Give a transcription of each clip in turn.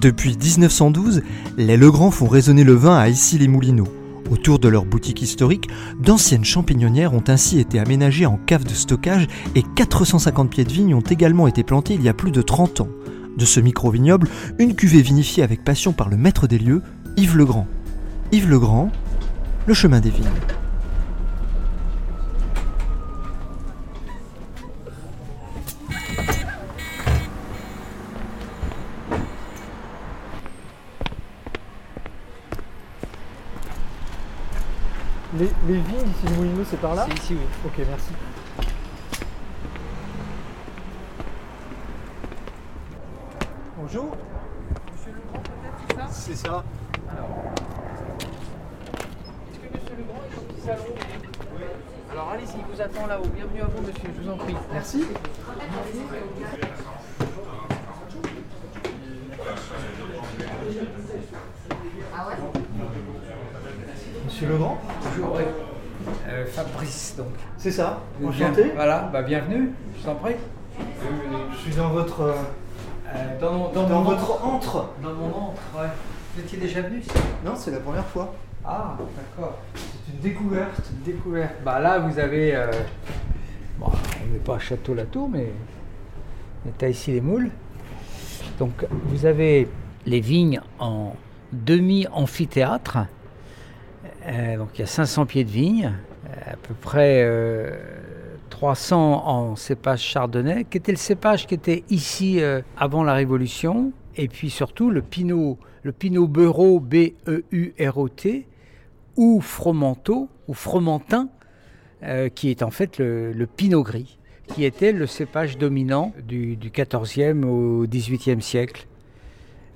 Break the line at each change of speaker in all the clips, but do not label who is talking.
Depuis 1912, les Legrand font résonner le vin à Issy-les-Moulineaux. Autour de leur boutique historique, d'anciennes champignonnières ont ainsi été aménagées en cave de stockage et 450 pieds de vignes ont également été plantés il y a plus de 30 ans. De ce micro-vignoble, une cuvée vinifiée avec passion par le maître des lieux, Yves Legrand. Yves Legrand, le chemin des vignes.
Les, les vignes ici, le Moulineau, c'est par là
C'est ici, oui.
Ok, merci. Bonjour.
Monsieur Legrand, peut-être, c'est ça
C'est ça.
Est-ce que Monsieur Legrand est au petit salon Alors allez-y, il vous attend là-haut. Bienvenue à vous, monsieur, je vous en prie.
Merci. Monsieur Legrand
Bonjour, oui. Euh, Fabrice, donc.
C'est ça.
Bien-
Enchanté.
Voilà, bah, bienvenue, je t'en prie.
Je suis dans votre, euh,
Euh, dans mon, dans
dans
mon
votre antre.
Dans mon entre, ouais. Vous étiez déjà venu ici?
Non, c'est la première fois.
Ah, d'accord.
C'est une découverte.
Découvert. Bah là, vous avez. euh, Bon, on n'est pas à Château-Latour, mais on est à Issy-les-Moules. Donc, vous avez les vignes en demi-amphithéâtre. Euh, donc, il y a 500 pieds de vignes, euh, à peu près euh, 300 en cépage chardonnay, qui était le cépage qui était ici euh, avant la Révolution. Et puis surtout, le pinot, le pinot B-E-U-R-O-T, ou fromenteau, ou fromentin, qui est en fait le, le pinot gris, qui était le cépage dominant du, du 14e au 18e siècle.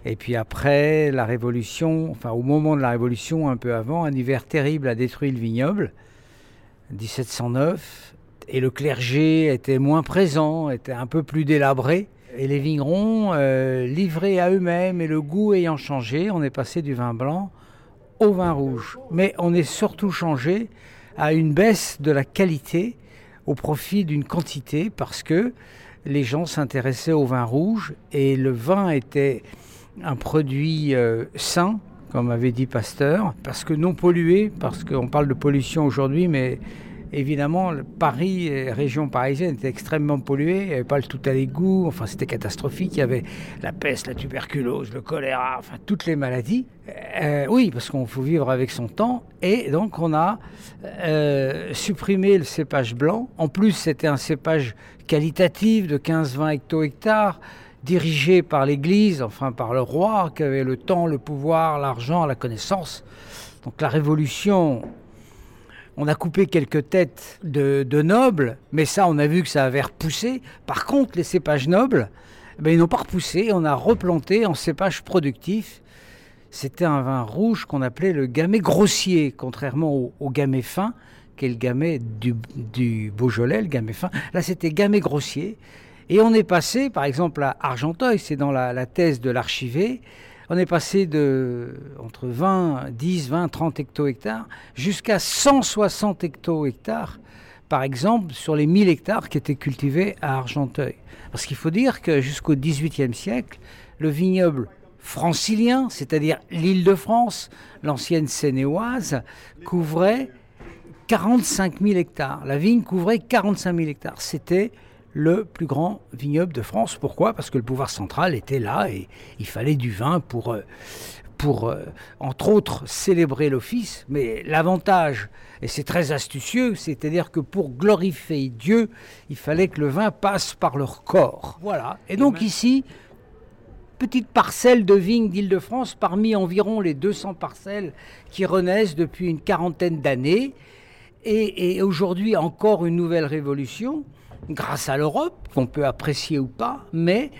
Et puis après la Révolution, enfin au moment de la Révolution, un peu avant, un hiver terrible a détruit le vignoble, 1709, et le clergé était moins présent, était un peu plus délabré. Et les vignerons, euh, livrés à eux-mêmes et le goût ayant changé, on est passé du vin blanc au vin rouge. Mais on est surtout changé à une baisse de la qualité au profit d'une quantité parce que les gens s'intéressaient au vin rouge et le vin était un produit euh, sain, comme avait dit Pasteur, parce que non pollué, parce qu'on parle de pollution aujourd'hui, mais évidemment, Paris région parisienne était extrêmement polluée, il n'y avait pas le tout à l'égout, enfin c'était catastrophique, il y avait la peste, la tuberculose, le choléra, enfin toutes les maladies. Euh, oui, parce qu'on faut vivre avec son temps, et donc on a euh, supprimé le cépage blanc. En plus, c'était un cépage qualitatif de 15-20 hecto-hectares, dirigé par l'Église, enfin par le roi, qui avait le temps, le pouvoir, l'argent, la connaissance. Donc la Révolution, on a coupé quelques têtes de, de nobles, mais ça, on a vu que ça avait repoussé. Par contre, les cépages nobles, ben, ils n'ont pas repoussé. On a replanté en cépages productifs. C'était un vin rouge qu'on appelait le gamay grossier, contrairement au, au gamay fin, qui est le gamay du, du Beaujolais, le gamay fin. Là, c'était gamay grossier. Et on est passé, par exemple, à Argenteuil, c'est dans la, thèse de l'archivé, on est passé de entre 20, 10, 20, 30 hecto-hectares jusqu'à 160 hecto-hectares, par exemple, sur les 1000 hectares qui étaient cultivés à Argenteuil. Parce qu'il faut dire que jusqu'au XVIIIe siècle, le vignoble francilien, c'est-à-dire l'île de France, l'ancienne Seine-et-Oise, couvrait 45 000 hectares. La vigne couvrait 45 000 hectares. C'était le plus grand vignoble de France. Pourquoi? Parce que le pouvoir central était là et il fallait du vin pour, euh, pour euh, entre autres, célébrer l'office. Mais l'avantage, et c'est très astucieux, c'est-à-dire que pour glorifier Dieu, il fallait que le vin passe par leur corps. Voilà. Et donc ici, petite parcelle de vignes d'Île-de-France parmi environ les 200 parcelles qui renaissent depuis une quarantaine d'années. Et, et aujourd'hui, encore une nouvelle révolution, grâce à l'Europe, qu'on peut apprécier ou pas, mais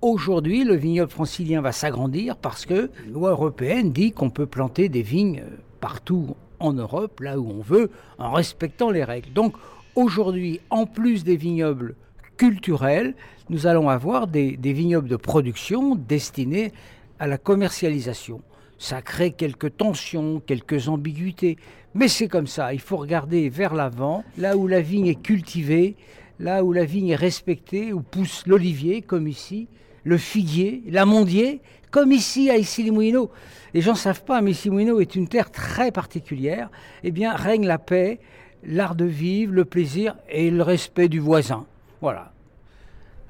aujourd'hui, le vignoble francilien va s'agrandir parce que la loi européenne dit qu'on peut planter des vignes partout en Europe, là où on veut, en respectant les règles. Donc aujourd'hui, en plus des vignobles culturels, nous allons avoir des, des vignobles de production destinés à la commercialisation. Ça crée quelques tensions, quelques ambiguïtés, mais c'est comme ça. Il faut regarder vers l'avant, là où la vigne est cultivée, là où la vigne est respectée, où pousse l'olivier, comme ici, le figuier, l'amandier, comme ici à Issy-les-Moulineaux. Les gens ne savent pas, mais Issy-les-Moulineaux est une terre très particulière. Eh bien, règne la paix, l'art de vivre, le plaisir et le respect du voisin. Voilà.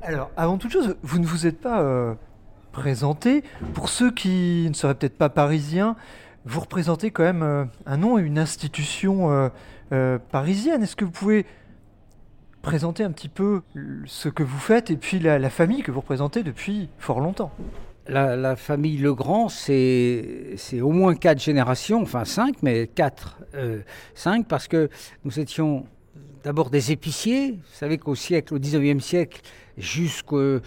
Alors, avant toute chose, vous ne vous êtes pas euh, présenté. Pour ceux qui ne seraient peut-être pas parisiens, vous représentez quand même euh, un nom et une institution euh, parisienne. Est-ce que vous pouvez présenter un petit peu ce que vous faites et puis la, la famille que vous représentez depuis fort longtemps
La, famille Legrand, c'est c'est au moins quatre générations, enfin cinq, mais quatre, euh, cinq, parce que nous étions d'abord des épiciers. Vous savez qu'au siècle, au 19e siècle, jusque, euh,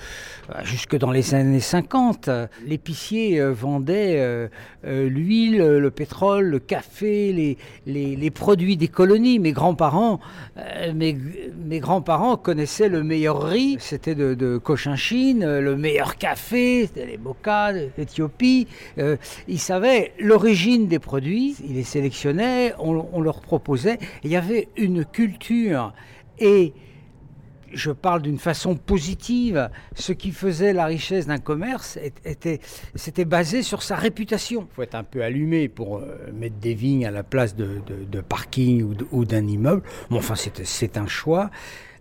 jusque dans les années 50, euh, l'épicier euh, vendait euh, l'huile, le pétrole, le café, les, les, les produits des colonies. Mes grands-parents, mes, mes grands-parents connaissaient le meilleur riz, c'était de, Cochinchine, le meilleur café, c'était les mochas d'Éthiopie. Euh, ils savaient l'origine des produits, ils les sélectionnaient, on, on leur proposait. Il y avait une culture et je parle d'une façon positive, ce qui faisait la richesse d'un commerce était, c'était basé sur sa réputation. Il faut être un peu allumé pour euh, mettre des vignes à la place de, de- de parking ou, d'un immeuble. Bon, enfin, c'est un choix.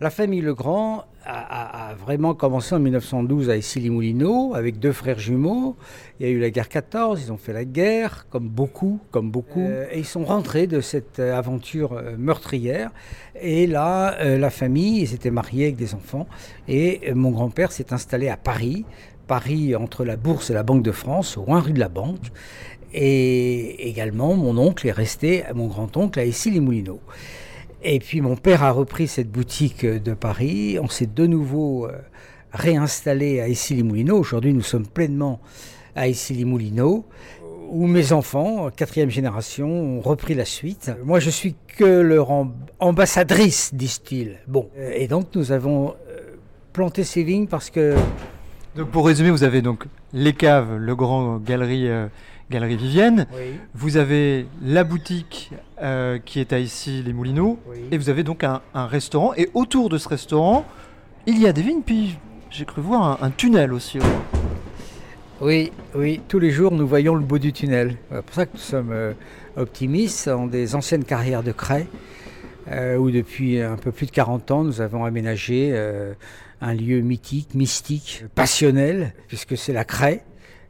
La famille Legrand a, a- a vraiment commencé en 1912 à Issy-les-Moulineaux avec deux frères jumeaux. Il y a eu la guerre 14, ils ont fait la guerre, comme beaucoup, comme beaucoup. Euh, et ils sont rentrés de cette euh, aventure euh, meurtrière. Et là, euh, la famille, ils étaient mariés avec des enfants. Et mon grand-père s'est installé à Paris. Paris, entre la Bourse et la Banque de France, au 1 rue de la Banque. Et également, mon oncle est resté, mon grand-oncle, à Issy-les-Moulineaux. Et puis mon père a repris cette boutique euh, de Paris. On s'est de nouveau euh, réinstallé à Issy-les-Moulineaux. Aujourd'hui, nous sommes pleinement à Issy-les-Moulineaux, où mes enfants, quatrième génération, ont repris la suite. Moi, je suis que leur amb- ambassadrice, disent-ils. Bon, Euh, et donc nous avons planté ces vignes parce que
Donc pour résumer, vous avez donc les caves, le grand galerie, galerie Vivienne. Vous avez la boutique euh, qui est à ici les Moulineaux. Et vous avez donc un, un restaurant. Et autour de ce restaurant, il y a des vignes. Puis j'ai cru voir un, un tunnel aussi.
Oui, oui, tous les jours nous voyons le bout du tunnel. C'est pour ça que nous sommes euh, optimistes dans des anciennes carrières de craie, euh, où depuis un peu plus de 40 ans nous avons aménagé un lieu mythique, mystique, passionnel, puisque c'est la craie,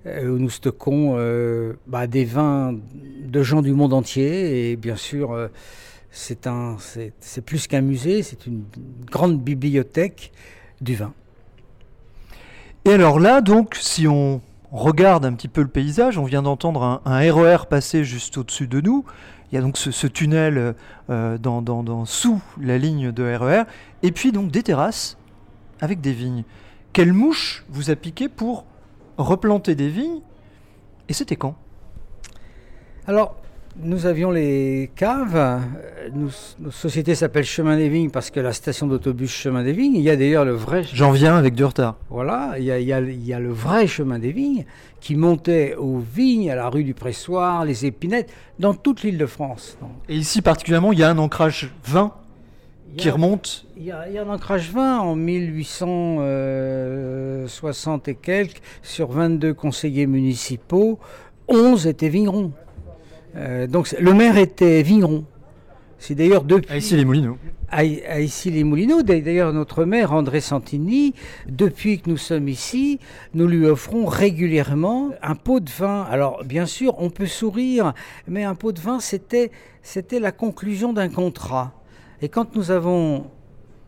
où nous stockons euh, bah, des vins de gens du monde entier, et bien sûr euh, c'est c'est plus qu'un musée, c'est une grande bibliothèque du vin.
Et alors là, donc, si on regarde un petit peu le paysage, on vient d'entendre un, RER passer juste au-dessus de nous. Il y a donc ce, tunnel euh, dans, dans- sous la ligne de RER. Et puis donc des terrasses avec des vignes. Quelle mouche vous a piqué pour replanter des vignes Et c'était quand?
Alors, nous avions les caves. Nous, notre société s'appelle Chemin des Vignes parce que la station d'autobus Chemin des Vignes, il y a d'ailleurs le vrai.
J'en viens avec du retard.
Voilà, il y, a, il y a- il y a le vrai Chemin des Vignes qui montait aux vignes, à la rue du Pressoir, les épinettes, dans toute l'île de France.
Et ici particulièrement, il y a un ancrage vin qui
a-
remonte.
Il y, a, il y a un ancrage 20 en 1860 et quelques, sur 22 conseillers municipaux, 11 étaient vignerons. Euh, donc le maire était vigneron. C'est d'ailleurs depuis
Ah, ici les Moulineaux.
à, à Issy-les-Moulineaux. D'ailleurs, notre maire, André Santini, depuis que nous sommes ici, nous lui offrons régulièrement un pot de vin. Alors, bien sûr, on peut sourire, mais un pot de vin, c'était, c'était la conclusion d'un contrat. Et quand nous avons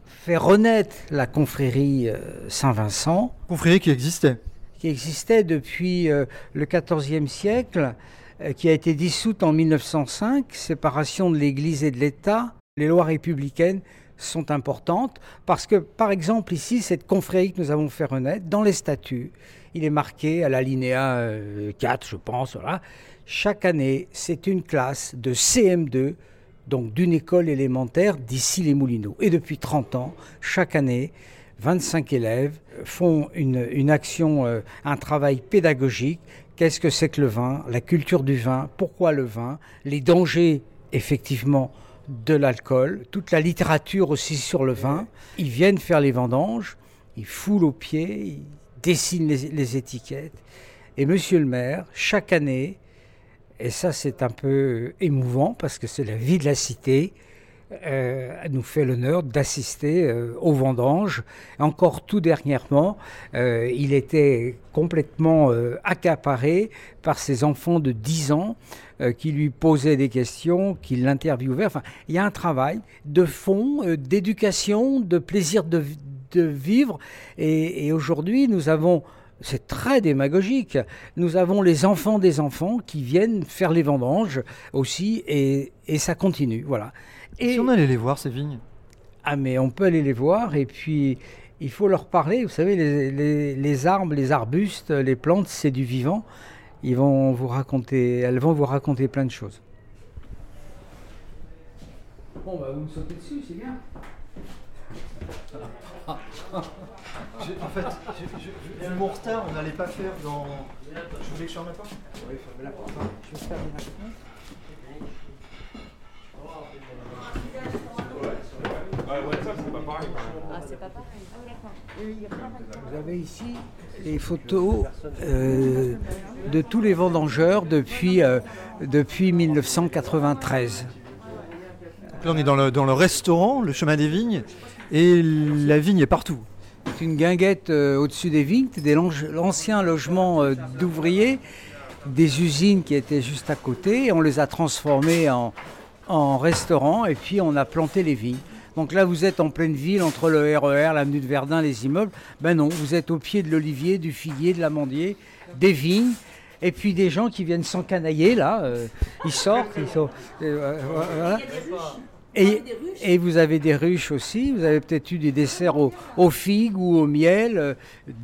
fait renaître la confrérie euh, Saint-Vincent,
Confrérie qui existait.
qui existait depuis euh, le XIVe siècle, euh, qui a été dissoute en 1905, séparation de l'Église et de l'État. Les lois républicaines sont importantes parce que, par exemple, ici, cette confrérie que nous avons fait renaître, dans les statuts, il est marqué à l'alinéa euh, 4, je pense, voilà. Chaque année, c'est une classe de CM2, donc d'une école élémentaire d'ici les Moulineaux. Et depuis 30 ans, chaque année, 25 élèves font une, action, euh, un travail pédagogique. Qu'est-ce que c'est que le vin La culture du vin Pourquoi le vin Les dangers, effectivement, de l'alcool, toute la littérature aussi sur le vin. Ils viennent faire les vendanges, ils foulent aux pieds, ils dessinent les étiquettes. Et monsieur le maire, chaque année, et ça c'est un peu émouvant parce que c'est la vie de la cité, euh, nous fait l'honneur d'assister euh, aux vendanges. Encore tout dernièrement, euh, il était complètement euh, accaparé par ses enfants de 10 ans qui lui posaient des questions, qui l'interviewaient. Enfin, il y a un travail de fond, d'éducation, de plaisir de, de vivre. Et aujourd'hui, nous avons c'est très démagogique. Nous avons les enfants des enfants qui viennent faire les vendanges aussi, et, et ça continue. Voilà.
Et si on allait les voir, ces vignes?
Ah, mais on peut aller les voir, et puis il faut leur parler. Vous savez, les, les, les arbres, les arbustes, les plantes, c'est du vivant. Ils vont vous raconter, elles vont vous raconter plein de choses. Bon, bah, vous me sautez dessus, c'est bien.
En fait, vu mon retard, on n'allait pas faire dans. Je voulais que je ferme la porte
Oui, fermez la porte. Je vais fermer la porte. Vous avez ici les photos euh, de tous les vendangeurs depuis, euh, depuis 1993.
Là, on est dans le, dans le restaurant, le chemin des vignes, et la vigne est partout.
C'est une guinguette euh, au-dessus des vignes, des l'ancien logement euh, d'ouvriers, des usines qui étaient juste à côté. on les a transformés en, en et puis on a planté les vignes. Donc là, vous êtes en pleine ville, entre le RER, l'avenue de Verdun, les immeubles. Ben non, vous êtes au pied de l'olivier, du figuier, de l'amandier, des vignes. Et puis des gens qui viennent s'encanailler, là. euh, ils sortent, ils sont... Et, et vous avez des ruches aussi, vous avez peut-être eu des desserts au- aux figues ou au miel, euh,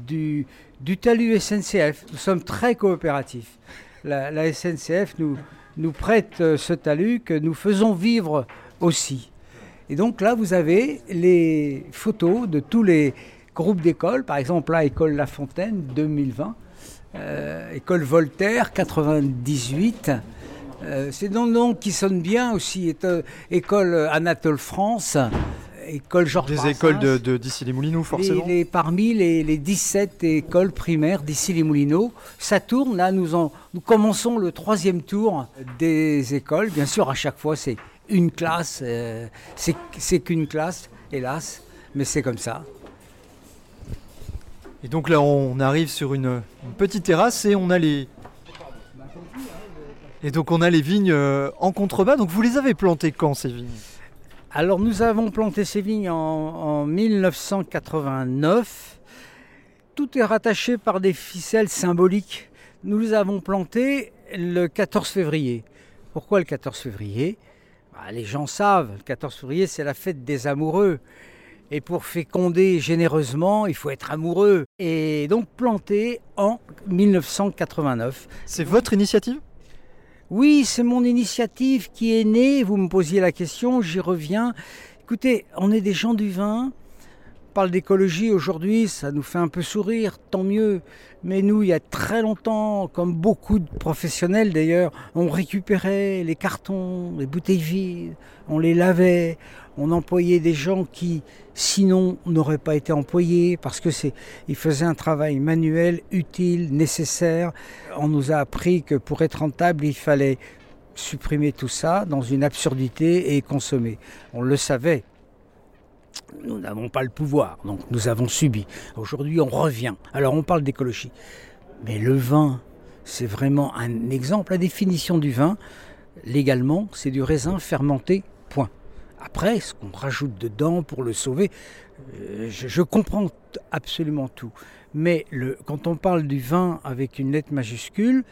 du, du talus SNCF. Nous sommes très coopératifs. La, la SNCF nous, nous prête euh, ce talus que nous faisons vivre aussi. Et donc là, vous avez les photos de tous les groupes d'écoles. Par exemple, là, École La Fontaine 2020, euh, École Voltaire 98. Euh, c'est des noms qui sonnent bien aussi. Euh, école Anatole France, École Georges
Des
Brassens.
écoles de- de- les Moulineaux, forcément.
Les- les- parmi les, les 17 écoles primaires d'ici les Moulineaux, ça tourne. Là, nous, en, nous commençons le troisième tour des écoles. Bien sûr, à chaque fois, c'est une classe. euh, c'est c'est qu'une classe, hélas, mais c'est comme ça.
Et donc là, on arrive sur une, une petite terrasse et on a les. Et donc on a les vignes euh, en contrebas. Donc vous les avez plantées quand ces vignes?
Alors, nous avons planté ces vignes en, en 1989. Tout est rattaché par des ficelles symboliques. Nous les avons plantées le 14 février. Pourquoi le 14 février? Bah, Les gens savent, le 14 février, c'est la fête des amoureux. Et pour féconder généreusement, il faut être amoureux. Et donc planté en 1989.
C'est votre initiative?
Oui, c'est mon initiative qui est née. Vous me posiez la question, j'y reviens. Écoutez, on est des gens du vin. On parle d'écologie aujourd'hui, ça nous fait un peu sourire, tant mieux. Mais nous, il y a très longtemps, comme beaucoup de professionnels d'ailleurs, on récupérait les cartons, les bouteilles vides, on les lavait, on employait des gens qui, sinon, n'auraient pas été employés parce que c'est, ils faisaient un travail manuel, utile, nécessaire. On nous a appris que pour être rentable, il fallait supprimer tout ça dans une absurdité et consommer. On le savait. Nous n'avons pas le pouvoir, donc nous avons subi. Aujourd'hui, on revient. Alors, on parle d'écologie. Mais le vin, c'est vraiment un exemple. La définition du vin, légalement, c'est du raisin fermenté, point. Après, ce qu'on rajoute dedans pour le sauver, euh, je, comprends absolument tout. Mais quand on parle du vin avec une lettre majuscule,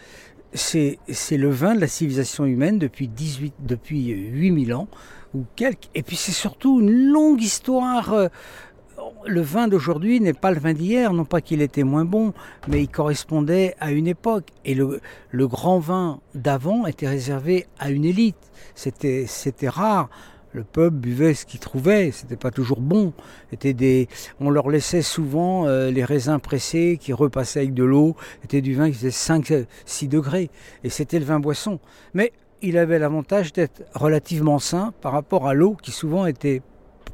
c'est le vin de la civilisation humaine depuis 18, depuis 8000 ans ou quelques. Et puis c'est surtout une longue histoire. euh, Le vin d'aujourd'hui n'est pas le vin d'hier, non pas qu'il était moins bon, mais il correspondait à une époque. Et le, grand vin d'avant était réservé à une élite. C'était rare. Le peuple buvait ce qu'il trouvait, c'était pas toujours bon. C'était des, on leur laissait souvent euh, les raisins pressés qui repassaient avec de l'eau. C'était du vin qui faisait 5-6 degrés. Et c'était le vin boisson. Mais il avait l'avantage d'être relativement sain par rapport à l'eau qui souvent était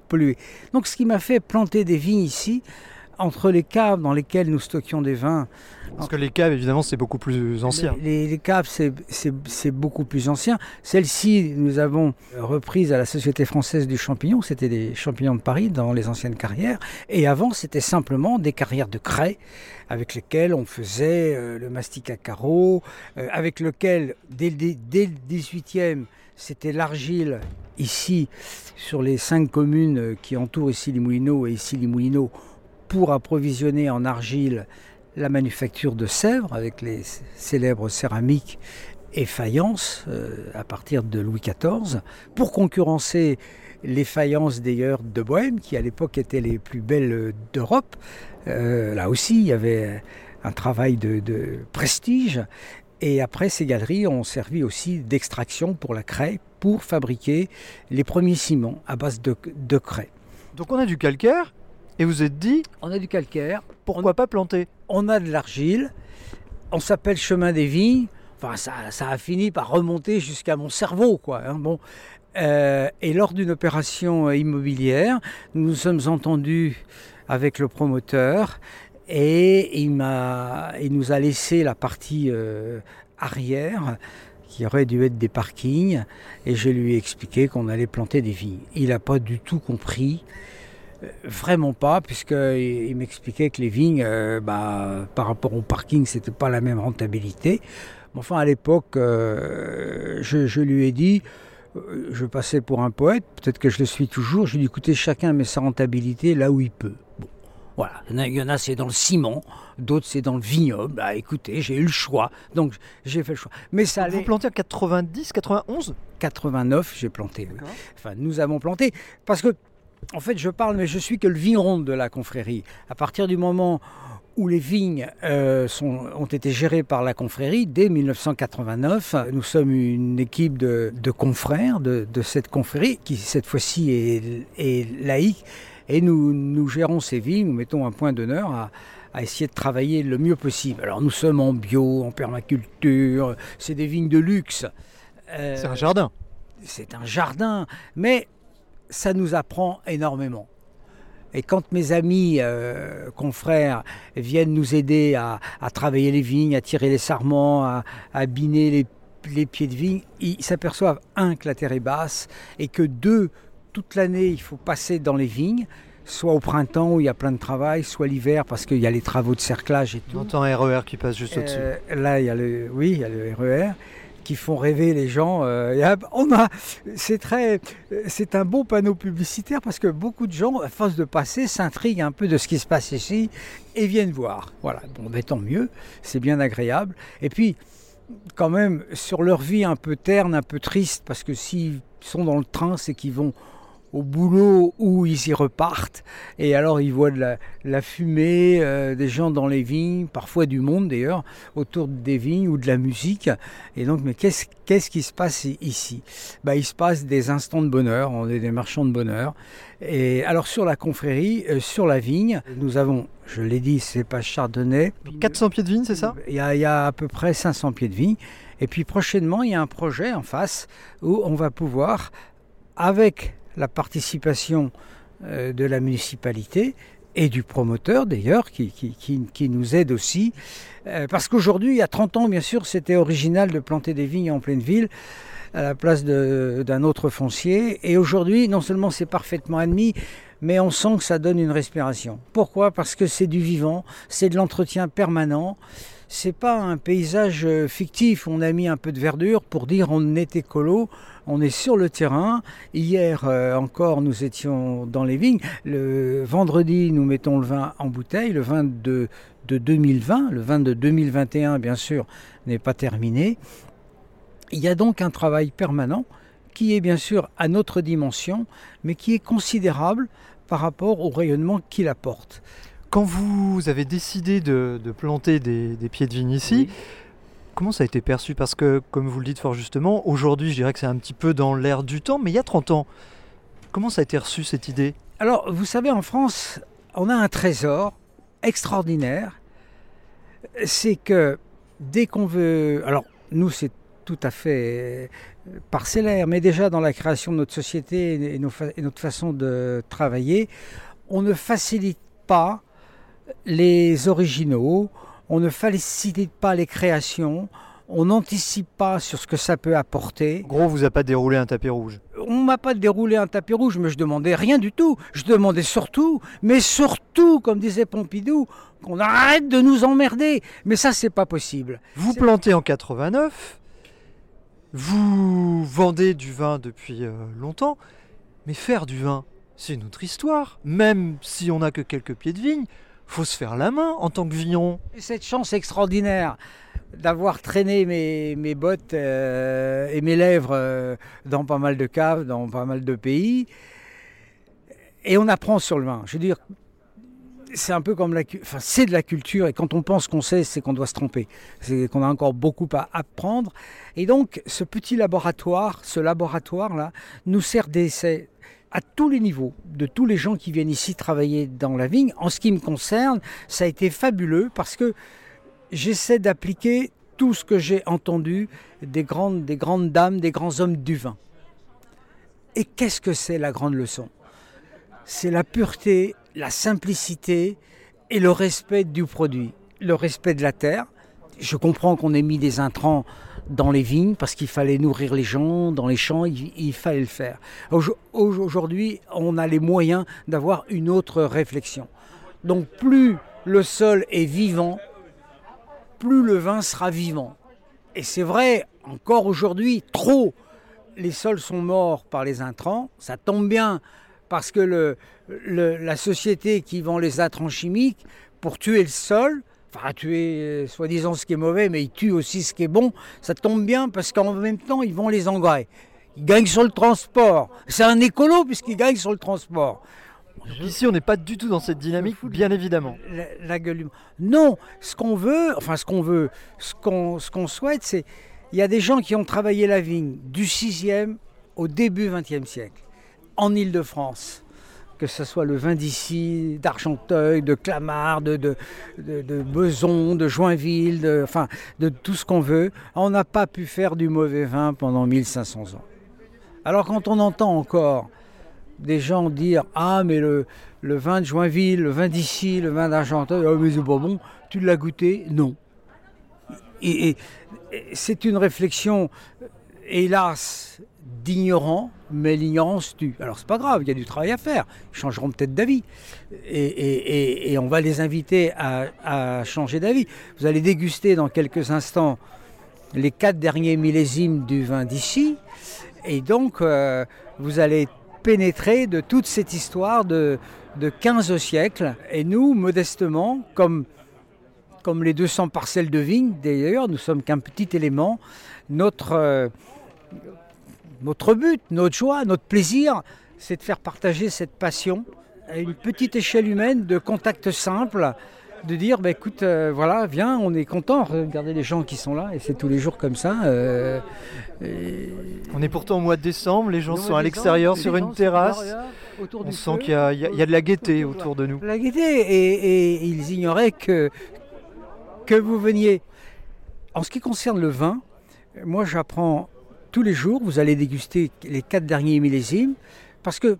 polluée. Donc ce qui m'a fait planter des vignes ici, entre les caves dans lesquelles nous stockions des vins,
Parce que les caves, évidemment, c'est beaucoup plus ancien.
les, les caves, c'est- beaucoup plus ancien. Celle-ci, nous avons reprise à la Société française du champignon. C'était des champignons de Paris dans les anciennes carrières. Et avant, c'était simplement des carrières de craie avec lesquelles on faisait euh, le mastic à carreaux, euh, avec lequel, dès, le dé- dès le 18e, c'était l'argile ici, sur les cinq communes euh, qui entourent ici les Moulineaux et ici les Moulineaux, pour approvisionner en argile la manufacture de Sèvres avec les célèbres céramiques et faïences euh, à partir de Louis XIV, pour concurrencer les faïences d'ailleurs de Bohême, qui à l'époque étaient les plus belles d'Europe. Euh, là aussi, il y avait un travail de, prestige. Et après, ces galeries ont servi aussi d'extraction pour la craie, pour fabriquer les premiers ciments à base de craie.
Donc on a du calcaire, et vous êtes dit,
On a du calcaire,
pourquoi pas planter?
on a de l'argile, on s'appelle chemin des vignes. Enfin, ça, ça a fini par remonter jusqu'à mon cerveau, quoi. hein, bon. Euh, et lors d'une opération euh, immobilière, nous nous sommes entendus avec le promoteur et il, m'a, il nous a laissé la partie euh, arrière qui aurait dû être des parkings et je lui ai expliqué qu'on allait planter des vignes. Il n'a pas du tout compris. Vraiment pas, puisqu'il il m'expliquait que les vignes, euh, bah, par rapport au parking, c'était pas la même rentabilité. Mais enfin, à l'époque, euh, je, je lui ai dit, euh, je passais pour un poète, peut-être que je le suis toujours, je lui ai dit, écoutez, chacun met sa rentabilité là où il peut. Bon, voilà, il y en a, c'est dans le ciment, d'autres c'est dans le vignoble. Bah écoutez, j'ai eu le choix, donc j'ai fait le choix. Mais ça
Vous
allait...
plantez en 90, 91
89, j'ai planté. Enfin, nous avons planté. Parce que, en fait, je parle, mais je suis que le vigneron de la confrérie. À partir du moment où les vignes euh, sont, ont été gérées par la confrérie, dès 1989, nous sommes une équipe de, de confrères de, de cette confrérie, qui cette fois-ci est, est laïque, et nous, nous gérons ces vignes, nous mettons un point d'honneur à, à essayer de travailler le mieux possible. Alors nous sommes en bio, en permaculture, c'est des vignes de luxe. Euh,
C'est un jardin.
c'est un jardin, mais ça nous apprend énormément. Et quand mes amis euh, confrères viennent nous aider à, à travailler les vignes, à tirer les sarments, à, à biner les, les pieds de vigne, ils s'aperçoivent, un, que la terre est basse, et que deux, toute l'année, il faut passer dans les vignes, soit au printemps où il y a plein de travail, soit l'hiver parce qu'il y a les travaux de cerclage et
On
tout.
entend un RER qui passe juste au-dessus.
Euh, là, il y a le, oui, il y a le RER qui font rêver les gens. euh, on a, c'est très, c'est un bon panneau publicitaire parce que beaucoup de gens, à force de passer, s'intriguent un peu de ce qui se passe ici et viennent voir. Voilà, bon, ben, tant mieux, c'est bien agréable. Et puis, quand même, sur leur vie un peu terne, un peu triste, parce que s'ils sont dans le train, c'est qu'ils vont au boulot où ils y repartent. Et alors ils voient de la, la fumée, euh, des gens dans les vignes, parfois du monde d'ailleurs, autour des vignes ou de la musique. Et donc, mais qu'est-ce qu'est-ce qui se passe ici? Bah, Il se passe des instants de bonheur, on est des marchands de bonheur. Et alors sur la confrérie, euh, sur la vigne, nous avons, je l'ai dit, c'est pas chardonnay.
400 pieds de vigne, c'est ça?
Il y, a, il y a à peu près 500 pieds de vigne. Et puis prochainement, il y a un projet en face où on va pouvoir, avec la participation euh, de la municipalité et du promoteur d'ailleurs, qui, nous aide aussi, euh, parce qu'aujourd'hui, il y a 30 ans, bien sûr, c'était original de planter des vignes en pleine ville à la place d'un autre foncier. Et aujourd'hui, non seulement c'est parfaitement admis, mais on sent que ça donne une respiration. Pourquoi? Parce que c'est du vivant, c'est de l'entretien permanent. C'est pas un paysage euh, fictif. On a mis un peu de verdure pour dire on est écolo, on est sur le terrain. Hier euh, encore, nous étions dans les vignes. Le vendredi, nous mettons le vin en bouteille, le vin de, de 2020. Le vin de 2021, bien sûr, n'est pas terminé. Il y a donc un travail permanent qui est bien sûr à notre dimension, mais qui est considérable par rapport au rayonnement qu'il apporte.
Quand vous avez décidé de, de planter des, des, pieds de vigne ici, oui. comment ça a été perçu? Parce que, comme vous le dites fort justement, aujourd'hui, je dirais que c'est un petit peu dans l'air du temps, mais il y a 30 ans, comment ça a été reçu cette idée?
Alors, vous savez, en France, on a un trésor extraordinaire. C'est que dès qu'on veut. Alors, nous, c'est tout à fait parcellaire, mais déjà dans la création de notre société et, nos et notre façon de travailler, on ne facilite pas les originaux, on ne facilite pas les créations, on n'anticipe pas sur ce que ça peut apporter.
Gros, vous a pas déroulé un tapis rouge
On m'a pas déroulé un tapis rouge, mais je demandais rien du tout. Je demandais surtout, mais surtout, comme disait Pompidou, qu'on arrête de nous emmerder. Mais ça, c'est pas possible.
Vous plantez en 89, vous vendez du vin depuis euh, longtemps, mais faire du vin, c'est une autre histoire. Même si on n'a que quelques pieds de vigne, faut se faire la main en tant que vigneron.
Cette chance extraordinaire d'avoir traîné mes, bottes euh, et mes lèvres euh, dans pas mal de caves, dans pas mal de pays. Et on apprend sur le vin. Je veux dire, c'est un peu comme la, enfin, c'est de la culture. Et quand on pense qu'on sait, c'est qu'on doit se tromper. C'est qu'on a encore beaucoup à apprendre. Et donc, ce petit laboratoire, ce laboratoire-là, nous sert d'essai à tous les niveaux, de tous les gens qui viennent ici travailler dans la vigne. En ce qui me concerne, ça a été fabuleux parce que j'essaie d'appliquer tout ce que j'ai entendu des grandes, des grandes dames, des grands hommes du vin. Et qu'est-ce que c'est la grande leçon? C'est la pureté, la simplicité et le respect du produit, le respect de la terre. Je comprends qu'on ait mis des intrants dans les vignes parce qu'il fallait nourrir les gens, dans les champs, il, fallait le faire. Aujourd'hui, on a les moyens d'avoir une autre réflexion. Donc plus le sol est vivant, plus le vin sera vivant. Et c'est vrai, encore aujourd'hui, trop. Les sols sont morts par les intrants, ça tombe bien parce que la société qui vend les intrants chimiques, pour tuer le sol, enfin tuer euh, soi-disant ce qui est mauvais, mais ils tuent aussi ce qui est bon, ça tombe bien parce qu'en même temps, ils vont les engrais. Ils gagnent sur le transport. C'est un écolo puisqu'ils gagnent sur le transport.
Ici, on n'est pas du tout dans cette dynamique, bien évidemment.
La, la gueule. Non, ce qu'on veut, enfin ce qu'on veut, ce qu'on ce qu'on souhaite, c'est il y a des gens qui ont travaillé la vigne du 6e au début 20e siècle, en Île-de-France que ce soit le vin d'ici, d'Argenteuil, de Clamart, de, de, de, Beson, de Joinville, de, enfin, de tout ce qu'on veut, on n'a pas pu faire du mauvais vin pendant 1500 ans. Alors quand on entend encore des gens dire Ah, mais le, le vin de Joinville, le vin d'ici, le vin d'Argenteuil, oh, mais c'est pas bon, tu l'as goûté? Non. Et c'est une réflexion, hélas, d'ignorants, mais l'ignorance tue. Alors c'est pas grave, il y a du travail à faire. Ils changeront peut-être d'avis. Et, on va les inviter à, à changer d'avis. Vous allez déguster dans quelques instants les quatre derniers millésimes du vin d'ici. Et donc, euh, vous allez pénétrer de toute cette histoire de, de 15 siècles. Et nous, modestement, comme, comme les 200 parcelles de vignes, d'ailleurs, nous sommes qu'un petit élément. Notre. Euh, notre but, notre joie, notre plaisir, c'est de faire partager cette passion à une petite échelle humaine de contact simple, de dire bah, écoute, euh, voilà, viens, on est content, regardez les gens qui sont là, et c'est tous les jours comme ça. Euh,
et... On est pourtant au mois de décembre, les gens sont à l'extérieur sur une terrasse. on sent qu'il y, y, y, a de la gaieté autour de nous.
La gaieté, et, et ils ignoraient que, que vous veniez. En ce qui concerne le vin, moi j'apprends tous les jours, vous allez déguster les quatre derniers millésimes, parce que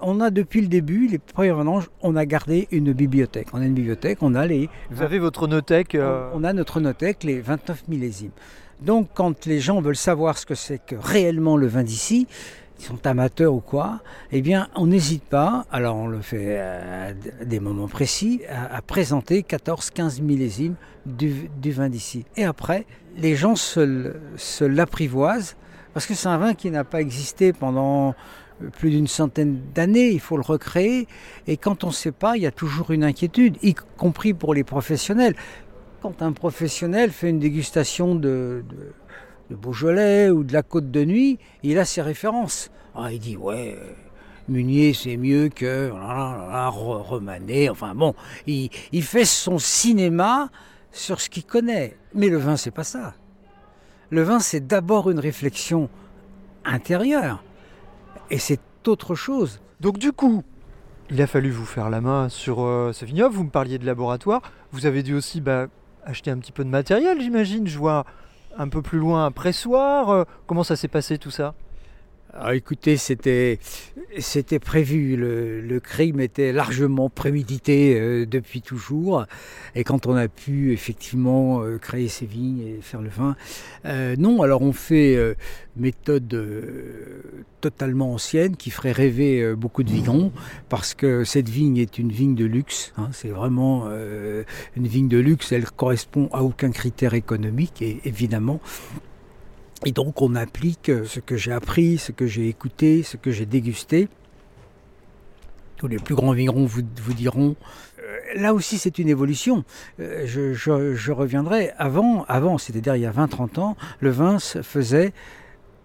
on a depuis le début, les premiers vendanges, on a gardé une bibliothèque. On a une bibliothèque, on a les.
Vous avez votre nothèque
euh... On a notre nothèque, les 29 millésimes. Donc, quand les gens veulent savoir ce que c'est que réellement le vin d'ici, qui sont amateurs ou quoi, eh bien, on n'hésite pas, alors on le fait à des moments précis, à, présenter 14-15 millésimes du, vin d'ici. Et après, les gens se, se l'apprivoisent, parce que c'est un vin qui n'a pas existé pendant plus d'une centaine d'années, il faut le recréer, et quand on ne sait pas, il y a toujours une inquiétude, y compris pour les professionnels. Quand un professionnel fait une dégustation de Beaujolais ou de la Côte de Nuit, il a ses références. Ah, il dit, ouais, Munier c'est mieux que Romanet, enfin bon, il, fait son cinéma sur ce qu'il connaît. Mais le vin, c'est pas ça. Le vin, c'est d'abord une réflexion intérieure. Et c'est autre chose.
Donc du coup, il a fallu vous faire la main sur euh, ce vignoble. Vous me parliez de laboratoire. Vous avez dû aussi bah, acheter un petit peu de matériel, j'imagine. Je vois un peu plus loin un pressoir. Euh, comment ça s'est passé tout ça?
Ah, écoutez, c'était, prévu. Le, crime était largement prémédité euh, depuis toujours. Et quand on a pu effectivement euh, créer ces vignes et faire le vin, euh, non. Alors on fait méthode totalement ancienne qui ferait rêver beaucoup de vigrons parce que cette vigne est une vigne de luxe. Hein. c'est vraiment une vigne de luxe. Elle correspond à aucun critère économique et évidemment et donc on applique euh, ce que j'ai appris, ce que j'ai écouté, ce que j'ai dégusté. Tous les plus grands vignerons vous, diront. Euh, là aussi c'est une évolution. Euh, je, reviendrai. Avant, avant c'est-à-dire il y a 20-30 ans, le vin se faisait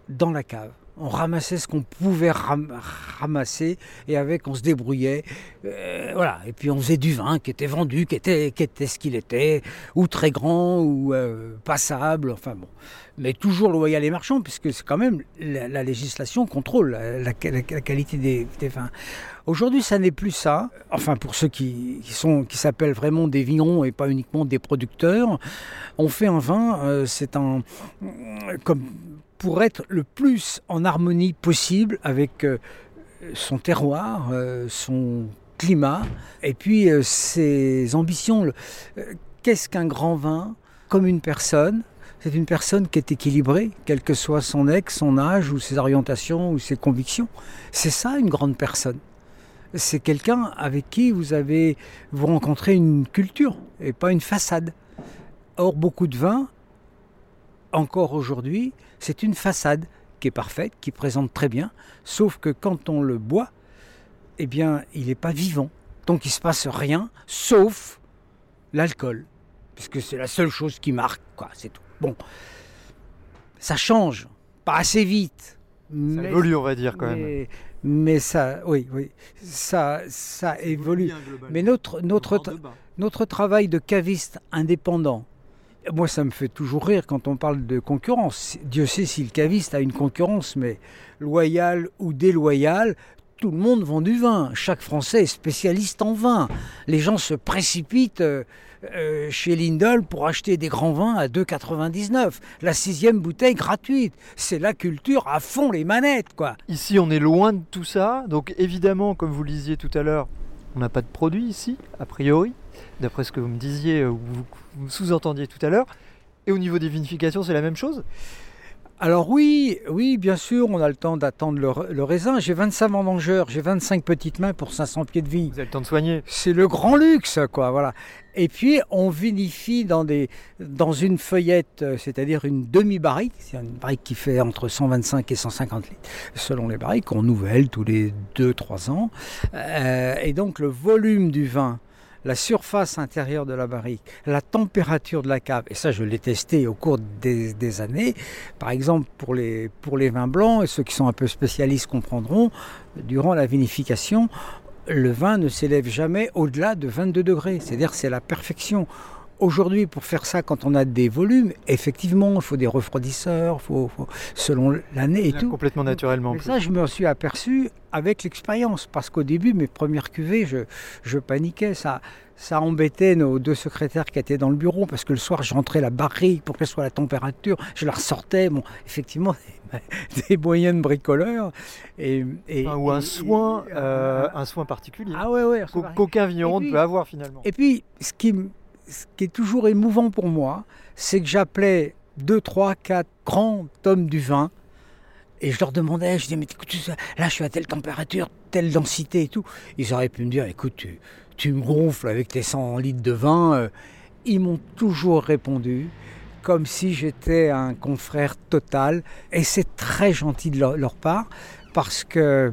dans la cave on ramassait ce qu'on pouvait ramasser et avec on se débrouillait. voilà. Et puis on faisait du vin qui était vendu, qui était, qui était ce qu'il était, ou très grand, ou passable. Enfin bon mais toujours loyal et marchand, puisque c'est quand même la, législation contrôle la, qualité des, vins. Aujourd'hui, ça n'est plus ça. Enfin, pour ceux qui, sont, qui s'appellent vraiment des vignerons et pas uniquement des producteurs, on fait un vin, euh, c'est un comme pour être le plus en harmonie possible avec euh, son terroir, euh, son climat, et puis ses ambitions. Qu'est-ce qu'un grand vin Comme une personne, c'est une personne qui est équilibrée, quel que soit son ex, son âge ou ses orientations ou ses convictions. C'est ça une grande personne. C'est quelqu'un avec qui vous avez vous rencontrez une culture et pas une façade. Or beaucoup de vins, encore aujourd'hui, c'est une façade qui est parfaite, qui présente très bien, sauf que quand on le boit, eh bien, il n'est pas vivant. Donc il ne se passe rien, sauf l'alcool, puisque c'est la seule chose qui marque, quoi, c'est tout. Bon, ça change, pas assez vite.
Ça évolue, on va dire quand même.
Mais ça, oui, oui, ça, ça évolue. Mais notre, notre, notre travail de caviste indépendant, moi, ça me fait toujours rire quand on parle de concurrence. Dieu sait si le caviste a une concurrence, mais loyale ou déloyale, tout le monde vend du vin. Chaque Français est spécialiste en vin. Les gens se précipitent euh, euh, chez Lindell pour acheter des grands vins à 2,99. La sixième bouteille gratuite. C'est la culture à fond les manettes, quoi.
Ici, on est loin de tout ça. Donc évidemment, comme vous le tout à l'heure, on n'a pas de produit ici, a priori, d'après ce que vous me disiez ou vous, sous-entendiez tout à l'heure. Et au niveau des vinifications, c'est la même chose?
Alors oui, oui, bien sûr, on a le temps d'attendre le, raisin. J'ai 25 vendangeurs, j'ai 25 petites mains pour 500 pieds de vigne.
Vous avez le temps de soigner.
C'est le grand luxe, quoi, voilà. Et puis, on vinifie dans, des, dans une feuillette, euh, c'est-à-dire une demi-barrique. C'est une barrique qui fait entre 125 et 150 litres, selon les barriques. On nouvelle tous les 2-3 ans. Euh, et donc, le volume du vin la surface intérieure de la barrique, la température de la cave, et ça je l'ai testé au cours des, années, par exemple pour les, pour les vins blancs, et ceux qui sont un peu spécialistes comprendront, durant la vinification, le vin ne s'élève jamais au-delà de 22 degrés, c'est-à-dire c'est la perfection. Aujourd'hui, pour faire ça, quand on a des volumes, effectivement, il faut des refroidisseurs, faut, selon l'année et tout.
Complètement naturellement.
Ça, je me suis aperçu avec l'expérience, parce qu'au début, mes premières cuvées, je, je paniquais. Ça, ça embêtait nos deux secrétaires qui étaient dans le bureau, parce que le soir, je rentrais la barrique pour qu'elle soit la température, je la ressortais. Bon, effectivement, des moyens de bricoleur.
Et, ou un soin, euh, un soin particulier.
Ah ouais, ouais.
Qu'aucun vigneron ne peut avoir finalement.
Et puis, ce qui ce qui est toujours émouvant pour moi, c'est que j'appelais deux, trois, quatre grands hommes du vin Et je leur demandais, je disais, mais écoute, là je suis à telle température, telle densité et tout. Ils auraient pu me dire, écoute, tu, me gonfles avec tes 100 litres de vin. Euh, Ils m'ont toujours répondu comme si j'étais un confrère total. Et c'est très gentil de leur part parce que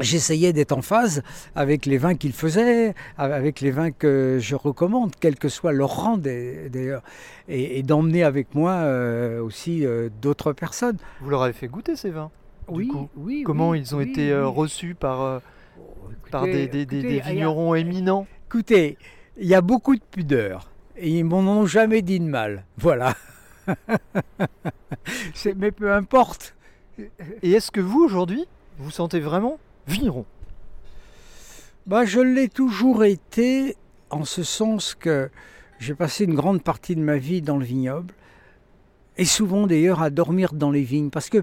j'essayais d'être en phase avec les vins qu'ils faisaient, avec les vins que je recommande, quel que soit leur rang d'ailleurs, et, et d'emmener avec moi euh, aussi euh, d'autres personnes.
Vous leur avez fait goûter ces vins du
Oui,
coup?
oui.
Comment
oui,
ils ont
oui,
été euh,
oui.
reçus par,
Oh,
par des, des-
écoutez, a-
vignerons éminents?
Écoutez, il y a beaucoup de pudeur. Et ils m'en ont jamais dit de mal. Voilà. Mais peu importe.
Et est-ce que vous, aujourd'hui, vous sentez vraiment vigneron
Bah, je l'ai toujours été, en ce sens que j'ai passé une grande partie de ma vie dans le vignoble, et souvent d'ailleurs à dormir dans les vignes, parce que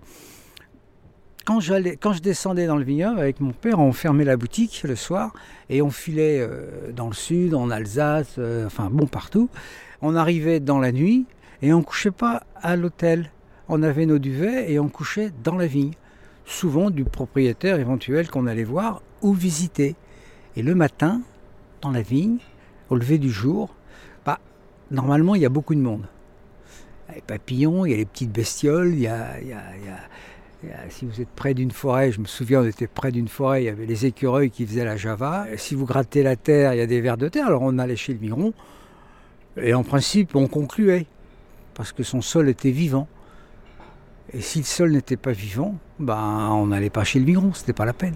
quand, quand je descendais dans le vignoble avec mon père, on fermait la boutique le soir, et on filait euh, dans le sud, en Alsace, euh, enfin bon partout. On arrivait dans la nuit, et on couchait pas à l'hôtel. On avait nos duvets, et on couchait dans la vigne, souvent du propriétaire éventuel qu'on allait voir ou visiter. Et le matin, dans la vigne, au lever du jour, bah, normalement, il y a beaucoup de monde. Il y a les papillons, il y a les petites bestioles, il y a, si vous êtes près d'une forêt, je me souviens, on était près d'une forêt, il y avait les écureuils qui faisaient la java. Si vous grattez la terre, il y a des vers de terre. Alors on allait chez le vigneron, et en principe, on concluait, parce que son sol était vivant. Et si le sol n'était pas vivant, ben, on n'allait pas chez le vigneron, c'était pas la peine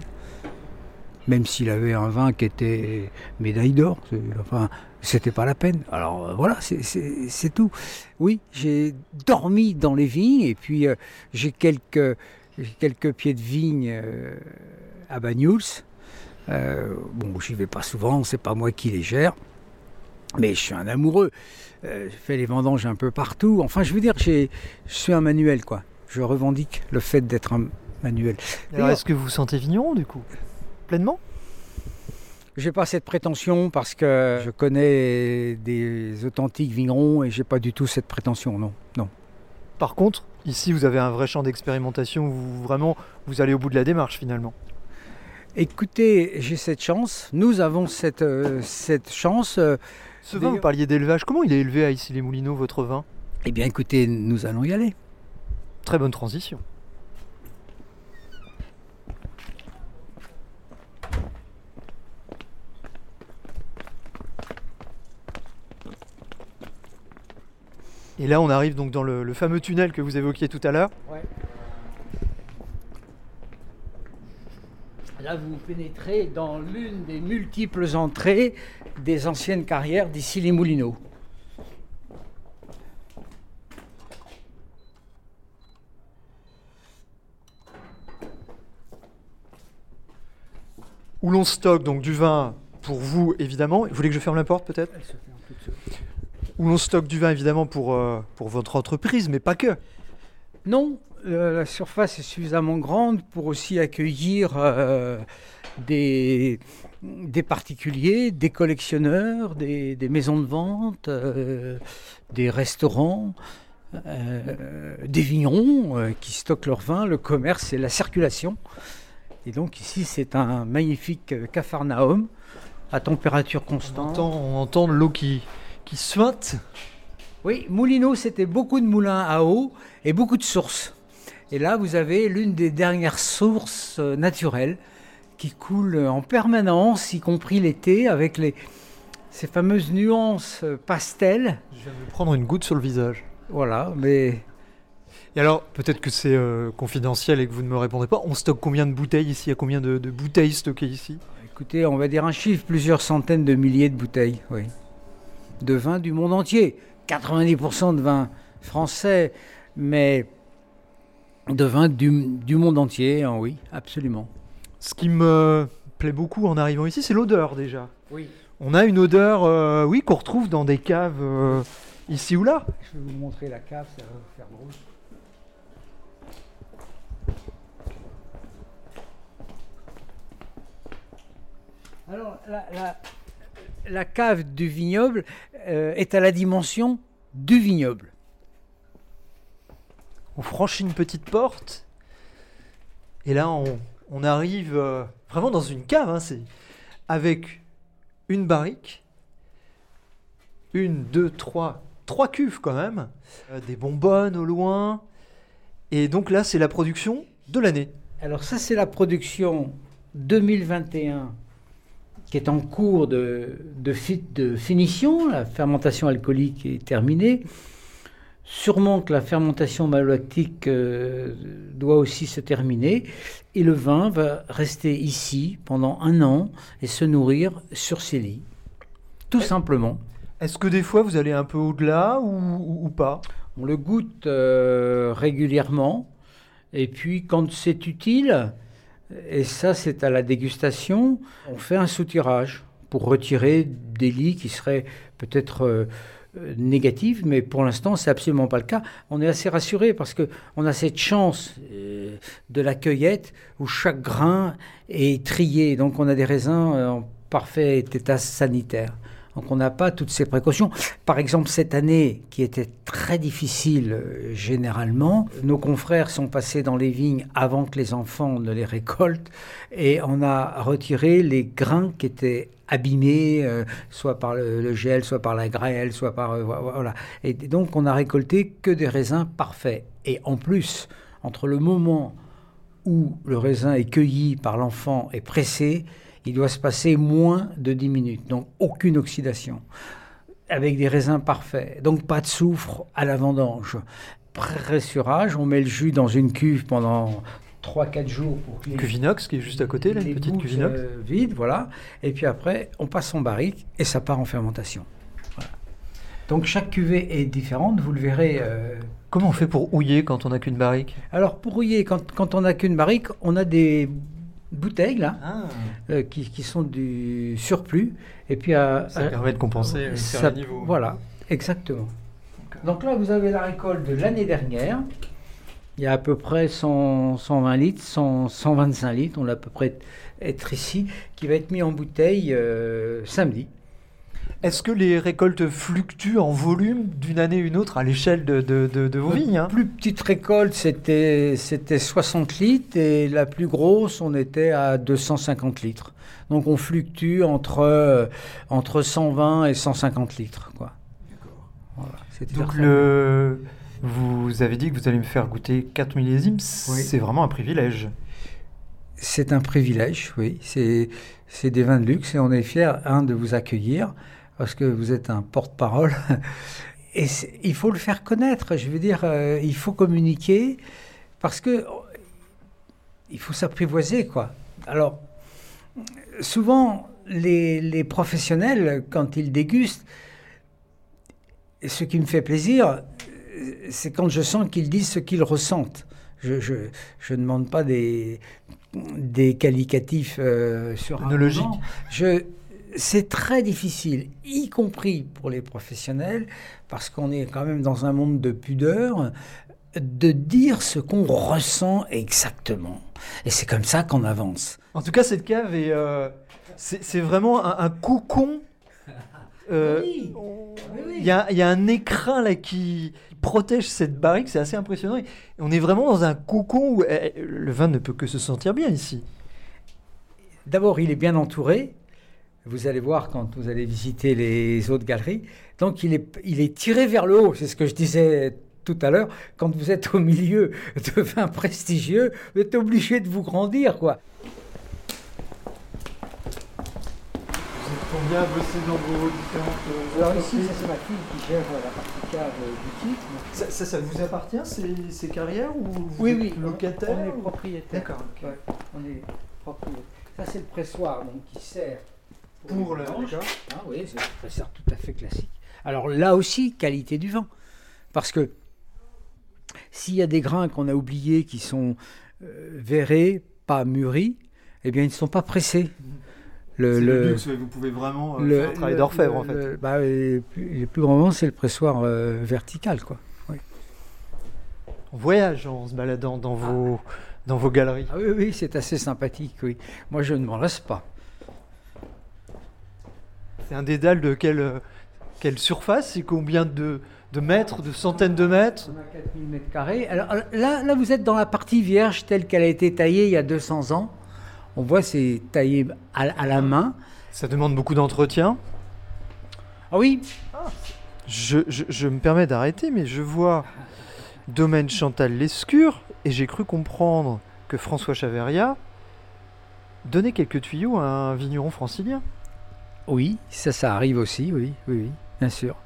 même s'il avait un vin qui était médaille d'or, enfin, c'était pas la peine. Alors euh, voilà, c'est- tout. Oui, j'ai dormi dans les vignes et puis euh, j'ai quelques, pieds de vigne euh, à Banyuls. Euh, bon, j'y vais pas souvent, c'est pas moi qui les gère, mais je suis un amoureux. Je fais les vendanges un peu partout. Enfin, je veux dire, je suis un manuel, quoi. Je revendique le fait d'être un manuel.
Alors est-ce que vous vous sentez vigneron du coup? Pleinement?
J'ai pas cette prétention parce que je connais des authentiques vignerons et j'ai pas du tout cette prétention, non, non.
Par contre, ici vous avez un vrai champ d'expérimentation où vous, vraiment vous allez au bout de la démarche finalement.
Écoutez, j'ai cette chance, nous avons cette, euh, cette chance. euh,
Ce vin, vous parliez d'élevage, comment il est élevé à Issy-les-Moulineaux votre vin?
Eh bien, écoutez, nous allons y aller.
Très bonne transition. Et là, on arrive donc dans le, fameux tunnel que vous évoquiez tout à l'heure.
Là, vous pénétrez dans l'une des multiples entrées des anciennes carrières d'ici les Moulineaux.
Où l'on stocke donc du vin pour vous évidemment. Vous voulez que je ferme la porte peut-être Où l'on stocke du vin évidemment pour, euh, pour votre entreprise, mais pas que.
Non, euh, la surface est suffisamment grande pour aussi accueillir euh, des, des particuliers, des collectionneurs, des, des maisons de vente, des restaurants, des vignerons qui stockent leur vin, le commerce et la circulation. Et donc ici, c'est un magnifique euh, capharnaüm à température
On
constante.
entend, on entend l'eau qui, qui suinte.
Oui, Moulineau, c'était beaucoup de moulins à eau et beaucoup de sources. Et là, vous avez l'une des dernières sources euh, naturelles qui coule en permanence, y compris l'été, avec les, ces fameuses nuances euh, pastel.
Je viens de prendre une goutte sur le visage.
Voilà, mais
Et alors, peut-être que c'est euh, confidentiel et que vous ne me répondrez pas. On stocke combien de bouteilles ici? Il y a combien de, de bouteilles stockées ici?
Écoutez, on va dire un chiffre, plusieurs centaines de milliers de bouteilles, oui. De vin du monde entier. 90% de vin français, mais de vin du, du monde entier, hein, oui, absolument.
Ce qui me plaît beaucoup en arrivant ici, c'est l'odeur déjà.
Oui.
On a une odeur, euh, oui, qu'on retrouve dans des caves euh, ici ou là.
Je vais vous montrer la cave, ça va vous faire drôle. Alors, la, la- la cave du vignoble euh, est à la dimension du vignoble.
On franchit une petite porte Et là, on, on arrive euh, vraiment dans une cave, hein, c'est avec une barrique, une, deux, trois, trois cuves quand même, euh, des bonbonnes au loin. Et donc là, c'est la production de l'année.
Alors ça, c'est la production 2021 qui est en cours de, de, fi- de finition. La fermentation alcoolique est terminée. Sûrement que la fermentation malolactique euh, doit aussi se terminer. Et le vin va rester ici pendant un an et se nourrir sur ces lits. Tout simplement.
Est-ce que des fois, vous allez un peu au-delà ou, ou- ou pas?
On le goûte euh, régulièrement. Et puis, quand c'est utile, et ça, c'est à la dégustation, on fait un soutirage pour retirer des lits qui seraient peut-être euh, négatifs, mais pour l'instant, c'est absolument pas le cas. On est assez rassuré parce que on a cette chance euh, de la cueillette où chaque grain est trié. Donc, on a des raisins en parfait état sanitaire. Donc on n'a pas toutes ces précautions. Par exemple, cette année, qui était très difficile euh, généralement, nos confrères sont passés dans les vignes avant que les enfants ne les récoltent et on a retiré les grains qui étaient abîmés, euh, soit par le, gel, soit par la grêle, soit par... euh, vo- voilà. Et donc on a récolté que des raisins parfaits. Et en plus, entre le moment où le raisin est cueilli par l'enfant et pressé, il doit se passer moins de 10 minutes, donc aucune oxydation, avec des raisins parfaits, donc pas de soufre à la vendange. Pressurage, on met le jus dans une cuve pendant 3-4 jours pour que les-
Cuvinox qui est juste à côté, là, une petite Cuvinox.
euh, vides, voilà. Et puis après, on passe en barrique et ça part en fermentation. Voilà. Donc chaque cuvée est différente, vous le verrez. euh,
Comment on fait pour houiller quand on n'a qu'une barrique?
Alors pour rouiller, quand, quand on n'a qu'une barrique, on a des bouteilles là, euh, qui, qui sont du surplus. Et puis à,
Ça
à-
permet de compenser
ça-
niveau.
Voilà, exactement. Donc là, vous avez la récolte de l'année dernière. Il y a à peu près 100, 120 litres, 100, 125 litres, on va à peu près être ici, qui va être mis en bouteille euh, samedi.
Est-ce que les récoltes fluctuent en volume d'une année à une autre à l'échelle de, de- de- de vos vignes hein?
La plus petite récolte, c'était c'était 60 litres, et la plus grosse, on était à 250 litres. Donc on fluctue entre, euh, entre 120 et 150 litres. Quoi. Voilà,
Donc le... vous avez dit que vous allez me faire goûter 4 millésimes, c'est vraiment un privilège.
C'est un privilège, oui. C'est c'est des vins de luxe et on est fiers, un, de vous accueillir parce que vous êtes un porte-parole. Et il faut le faire connaître. Je veux dire, euh, il faut communiquer parce que oh, il faut s'apprivoiser, quoi. Alors, souvent, les, les professionnels, quand ils dégustent, ce qui me fait plaisir, c'est quand je sens qu'ils disent ce qu'ils ressentent. Je, je, je ne demande pas des, des qualificatifs euh, sur un. Je, c'est très difficile, y compris pour les professionnels, parce qu'on est quand même dans un monde de pudeur, de dire ce qu'on ressent exactement. Et c'est comme ça qu'on avance.
En tout cas, cette cave est, euh, c'est vraiment un, un cocon. Euh,
Oui.
on-
Oui, oui.
Il y, a, il y a un écrin là qui protège cette barrique, c'est assez impressionnant. Et on est vraiment dans un cocon où eh, le vin ne peut que se sentir bien ici.
D'abord, il est bien entouré. Vous allez voir quand vous allez visiter les autres galeries. Donc, il est, il est tiré vers le haut. C'est ce que je disais tout à l'heure. Quand vous êtes au milieu de vins prestigieux, vous êtes obligé de vous grandir, quoi.
Vous êtes combien bossé dans vos différentes
Alors ici, ça, c'est ma fille qui gère la partie cave boutique.
ça, ça, ça vous appartient ces, ces carrières ou vous
Oui,
êtes
oui,
locataire
on est propriétaire.
D'accord.
Ouais, on est propriétaire. Ça, c'est le pressoir donc, qui sert
Pour le-.
Ah oui, c'est un pressoir tout à fait classique. Alors là aussi, qualité du vin. Parce que s'il y a des grains qu'on a oubliés qui sont euh, verrés, pas mûris, eh bien, ils ne sont pas pressés. Le,
C'est
le-
le luxe, ouais, vous pouvez vraiment euh,
le-
faire un travail d'orfèvre en fait.
le- bah, les, plus, les plus grands vents, c'est le pressoir euh, vertical, quoi.
On voyage en se baladant dans vos, dans vos galeries.
Ah oui, oui, c'est assez sympathique, oui. Moi, je ne m'en lasse pas.
C'est un dédale de quelle, euh, quelle surface et combien de, de mètres, de centaines de mètres?
On a 4000 mètres carrés. Alors là, là, vous êtes dans la partie vierge telle qu'elle a été taillée il y a 200 ans. On voit c'est taillé à, à la main.
Ça demande beaucoup d'entretien.
Ah oui,
Je, je- je me permets d'arrêter, mais je vois domaine Chantal Lescure et j'ai cru comprendre que François Chaveria donnait quelques tuyaux à un vigneron francilien.
Oui, ça, ça arrive aussi, oui, oui, bien sûr.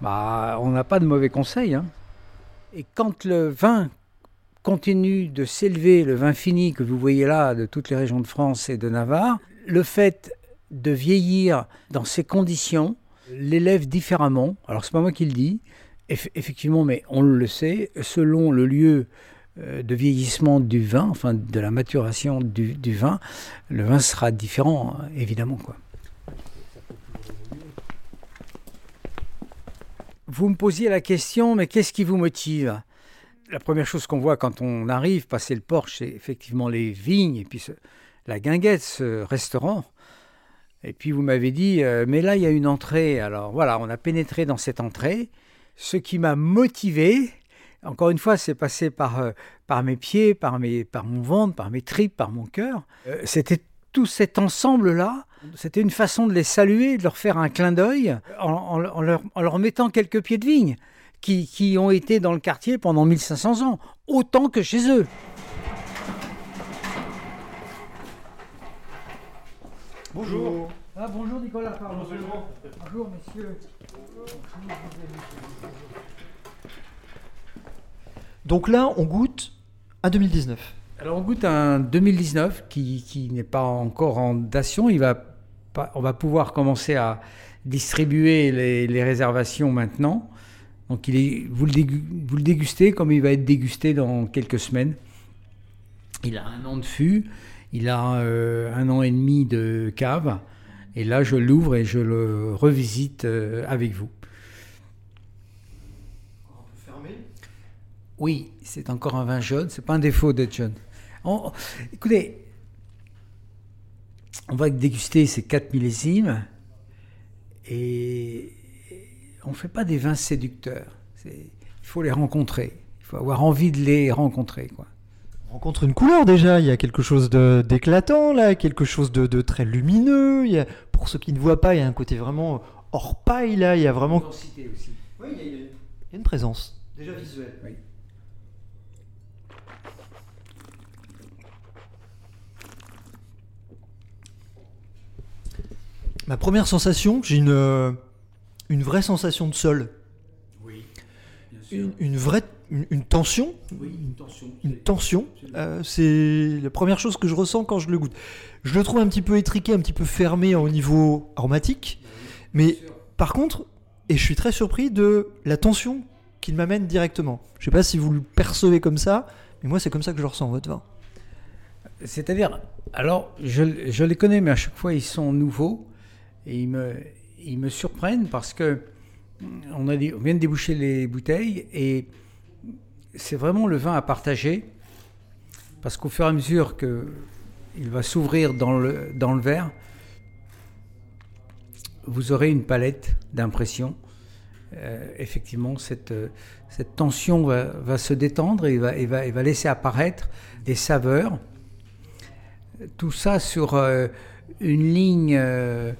Bah, on n'a pas de mauvais conseils. hein. Et quand le vin continue de s'élever, le vin fini que vous voyez là de toutes les régions de France et de Navarre, le fait de vieillir dans ces conditions l'élève différemment. Alors c'est pas moi qui le dis, eff- effectivement, mais on le sait, selon le lieu euh, de vieillissement du vin, enfin de la maturation du, du vin, le vin sera différent, hein, évidemment. Quoi. Vous me posiez la question, mais qu'est-ce qui vous motive? La première chose qu'on voit quand on arrive, passer le porche, c'est effectivement les vignes et puis ce- la guinguette, ce restaurant. Et puis vous m'avez dit, euh, mais là il y a une entrée. Alors voilà, on a pénétré dans cette entrée. Ce qui m'a motivé, encore une fois, c'est passé par, euh, mes pieds, par mon ventre, par mes tripes, par mon cœur. Euh, C'était tout cet ensemble-là. C'était une façon de les saluer, de leur faire un clin d'œil en, en- en leur, en leur mettant quelques pieds de vigne qui, qui ont été dans le quartier pendant 1500 ans, autant que chez eux.
Bonjour.
Ah, bonjour Nicolas, pardon. Bonjour messieurs.
Donc là, on goûte à 2019.
Alors on goûte un 2019 qui, qui n'est pas encore en dation. Il va on va pouvoir commencer à distribuer les, les réservations maintenant. Donc il est, vous, le dégu- vous le dégustez comme il va être dégusté dans quelques semaines. Il a un an de fût, il a euh, un an et demi de cave. Et là, je l'ouvre et je le revisite euh, avec vous. Oui, c'est encore un vin jaune. C'est pas un défaut d'être jaune. On- écoutez, on va déguster ces quatre millésimes et on ne fait pas des vins séducteurs. Il faut les rencontrer. Il faut avoir envie de les rencontrer. Quoi.
On rencontre une couleur déjà, il y a quelque chose de- d'éclatant là, quelque chose de, de très lumineux. Il y a- pour ceux qui ne voient pas, il y a un côté vraiment hors paille là, il y a vraiment
Densité aussi.
Oui, il y, a- il y a une présence.
Déjà visuel. Oui.
Ma première sensation, j'ai une, euh, une vraie sensation de sol.
Oui.
Une, une vraie une, une tension.
Oui, une tension.
Une tension. Euh, c'est la première chose que je ressens quand je le goûte. Je le trouve un petit peu étriqué, un petit peu fermé au niveau aromatique. Mais par contre, et je suis très surpris de la tension qu'il m'amène directement. Je sais pas si vous le percevez comme ça, mais moi c'est comme ça que je ressens votre vin.
C'est-à-dire, alors, je, je les connais, mais à chaque fois, ils sont nouveaux et ils me, ils me surprennent parce que on, a on vient de déboucher les bouteilles et c'est vraiment le vin à partager parce qu'au fur et à mesure que il va s'ouvrir dans le, dans le verre, vous aurez une palette d'impressions. Euh, effectivement, cette, cette tension va, va se détendre et va, et va, va laisser apparaître des saveurs. Tout ça sur euh, une ligne euh,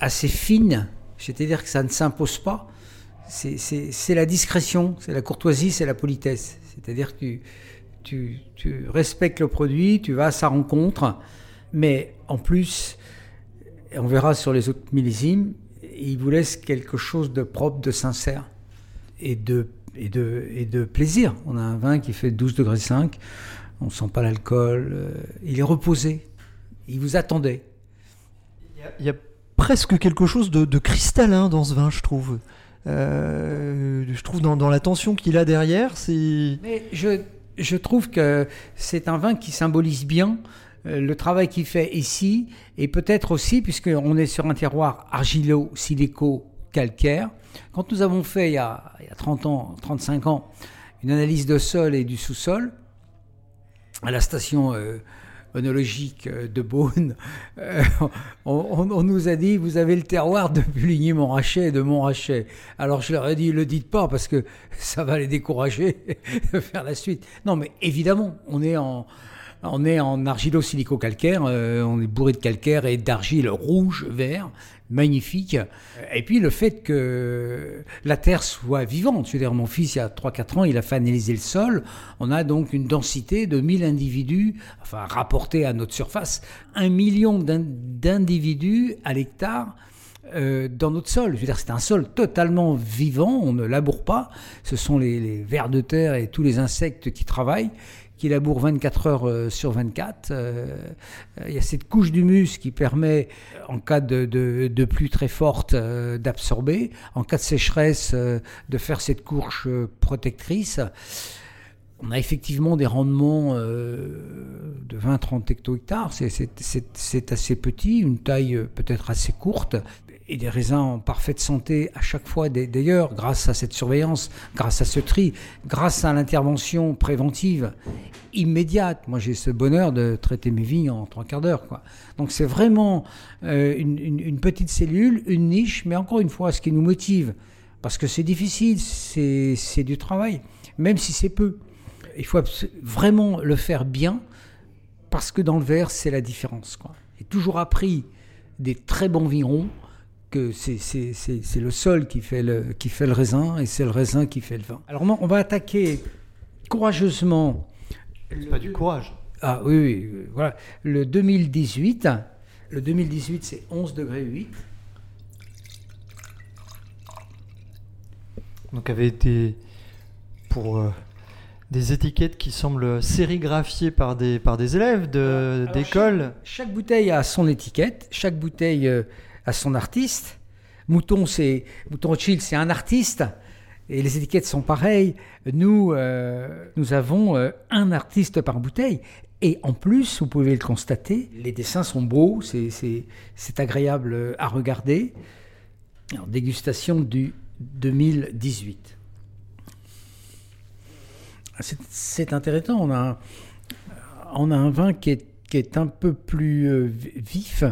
assez fine, c'est-à-dire que ça ne s'impose pas. C'est- la discrétion, c'est la courtoisie, c'est la politesse. C'est-à-dire que tu, respectes le produit, tu vas à sa rencontre, mais en plus, on verra sur les autres millésimes, il vous laisse quelque chose de propre, de sincère et de, plaisir. On a un vin qui fait 12 degrés 5, on ne sent pas l'alcool, euh, il est reposé, il vous attendait.
Presque quelque chose de, cristallin dans ce vin, je trouve. Euh, je trouve dans, la tension qu'il a derrière, c'est.
Mais je, je trouve que c'est un vin qui symbolise bien euh, le travail qu'il fait ici, et peut-être aussi, puisqu'on est sur un terroir argilo-silico-calcaire, quand nous avons fait il y, a, il y a 30 ans, 35 ans, une analyse de sol et du sous-sol, à la station euh, onologique euh, de Beaune, euh, on, nous a dit vous avez le terroir de Puligny-Montrachet et de Montrachet. Alors je leur ai dit le dites pas parce que ça va les décourager de faire la suite. Non, mais évidemment, on est en on est en argilo-silico-calcaire, euh, on est bourré de calcaire et d'argile rouge, vert, magnifique. Et puis le fait que la terre soit vivante, je veux dire, mon fils, il y a 3-4 ans, il a fait analyser le sol, on a donc une densité de 1000 individus, enfin rapporté à notre surface, un million d'in- d'individus à l'hectare euh, dans notre sol. C'est un sol totalement vivant, on ne laboure pas. Ce sont les vers de terre et tous les insectes qui travaillent, qui labourent 24 heures euh, sur 24. Euh, Il y a cette couche d'humus qui permet, en cas de, pluie très forte, euh, d'absorber, en cas de sécheresse, euh, de faire cette couche euh, protectrice. On a effectivement des rendements euh, de 20-30 hecto-hectares. C'est- assez petit, une taille euh, peut-être assez courte, et des raisins en parfaite santé à chaque fois. D'a- D'ailleurs, grâce à cette surveillance, grâce à ce tri, grâce à l'intervention préventive immédiate. Moi, j'ai ce bonheur de traiter mes vignes en trois quarts d'heure. Donc, c'est vraiment euh, une, petite cellule, une niche, mais encore une fois, ce qui nous motive, parce que c'est difficile, c'est du travail, même si c'est peu. Il faut vraiment le faire bien, parce que dans le verre, c'est la différence. quoi. J'ai toujours appris des très bons vignerons que c'est- le sol qui fait le, qui fait le raisin et c'est le raisin qui fait le vin. Alors on va attaquer courageusement.
C'est pas du courage.
Ah oui, oui, voilà. Le 2018, le 2018 c'est 11 degrés 8.
Donc avait été pour euh, des étiquettes qui semblent sérigraphiées par des, par des élèves de-
Alors,
d'école.
Chaque bouteille a son étiquette, chaque bouteille euh, a son artiste. Mouton, c'est Mouton Rothschild, c'est un artiste. Et les étiquettes sont pareilles. Nous, euh, nous avons euh, un artiste par bouteille. Et en plus, vous pouvez le constater, les dessins sont beaux, c'est- agréable à regarder. Alors, dégustation du 2018. C'est- intéressant. On a, on a un vin qui est, qui est un peu plus euh, vi- vif.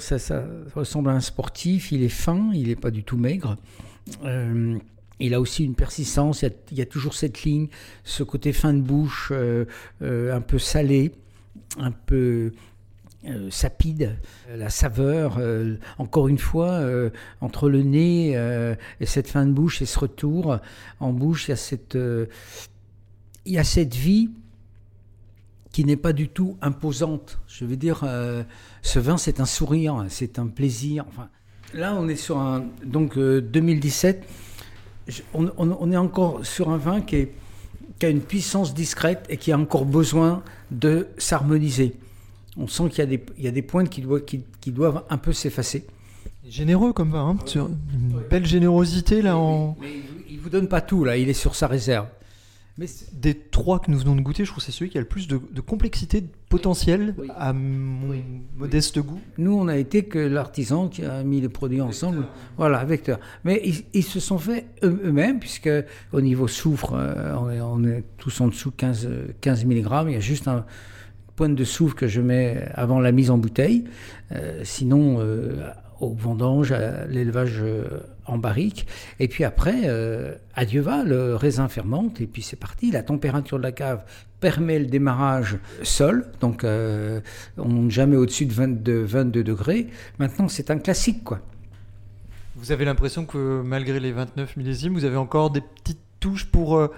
Ça, ressemble à un sportif. Il est fin, il n'est pas du tout maigre. Euh, il a aussi une persistance. Il y a, toujours cette ligne, ce côté fin de bouche, euh, un peu salé, un peu sapide, la saveur, encore une fois, entre le nez et cette fin de bouche et ce retour en bouche, il y a cette vie qui n'est pas du tout imposante. Je veux dire, euh, ce vin, c'est un sourire, c'est un plaisir. Enfin, là, on est sur un. Donc, euh, 2017, je- on, on- on est encore sur un vin qui, est- qui a une puissance discrète et qui a encore besoin de s'harmoniser. On sent qu'il y, a des- il y a des pointes qui doivent, qui- qui doivent un peu s'effacer.
Généreux comme vin, hein, une belle générosité là en.
Mais il ne vous donne pas tout, là, il est sur sa réserve. Mais
Des trois que nous venons de goûter, je trouve que c'est celui qui a le plus de, de complexité de potentiel
Oui.
à mon
Oui.
modeste goût.
Nous, on a été que l'artisan qui a mis les produits ensemble. Voilà, vecteur. Mais ils, ils se sont fait eux- eux-mêmes, puisque au niveau soufre, euh, on, est, on est tous en dessous de 15, euh, 15 mg. Il y a juste un point de soufre que je mets avant la mise en bouteille. Euh, sinon, euh, au vendange, à l'élevage euh, en barrique. Et puis après, euh, adieu va, le raisin fermente, et puis c'est parti. La température de la cave permet le démarrage seul, donc euh, on monte jamais au-dessus de 22, 22 degrés. Maintenant, c'est un classique, quoi.
Vous avez l'impression que malgré les 29 millésimes, vous avez encore des petites touches pour euh,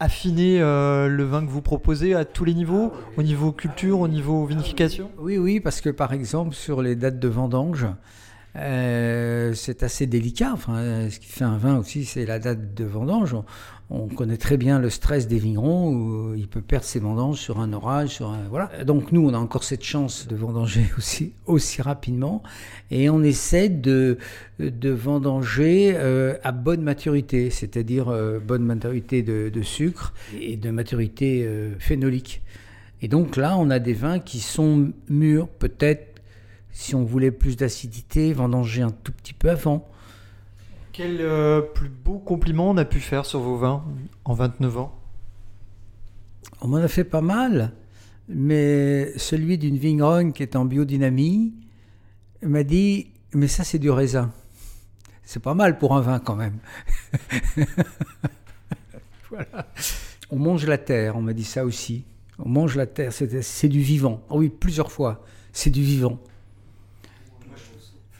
affiner euh, le vin que vous proposez à tous les niveaux, au niveau culture, au niveau vinification?
Oui, oui, parce que par exemple, sur les dates de vendange, euh, c'est assez délicat. Enfin, euh, ce qui fait un vin aussi, c'est la date de vendange. On, on connaît très bien le stress des vignerons où il peut perdre ses vendanges sur un orage, sur un voilà. Donc nous, on a encore cette chance de vendanger aussi aussi rapidement, et on essaie de de vendanger euh, à bonne maturité, c'est-à-dire euh, bonne maturité de, de sucre et de maturité euh, phénolique. Et donc là, on a des vins qui sont mûrs, peut-être, si on voulait plus d'acidité, vendanger un tout petit peu avant.
Quel euh, plus beau compliment on a pu faire sur vos vins en 29 ans?
On m'en a fait pas mal. mais celui d'une vigneronne qui est en biodynamie m'a dit Mais ça, c'est du raisin. C'est pas mal pour un vin quand même. voilà. On mange la terre, on m'a dit ça aussi. On mange la terre, c'est c'est du vivant. Ah oui, plusieurs fois, c'est du vivant.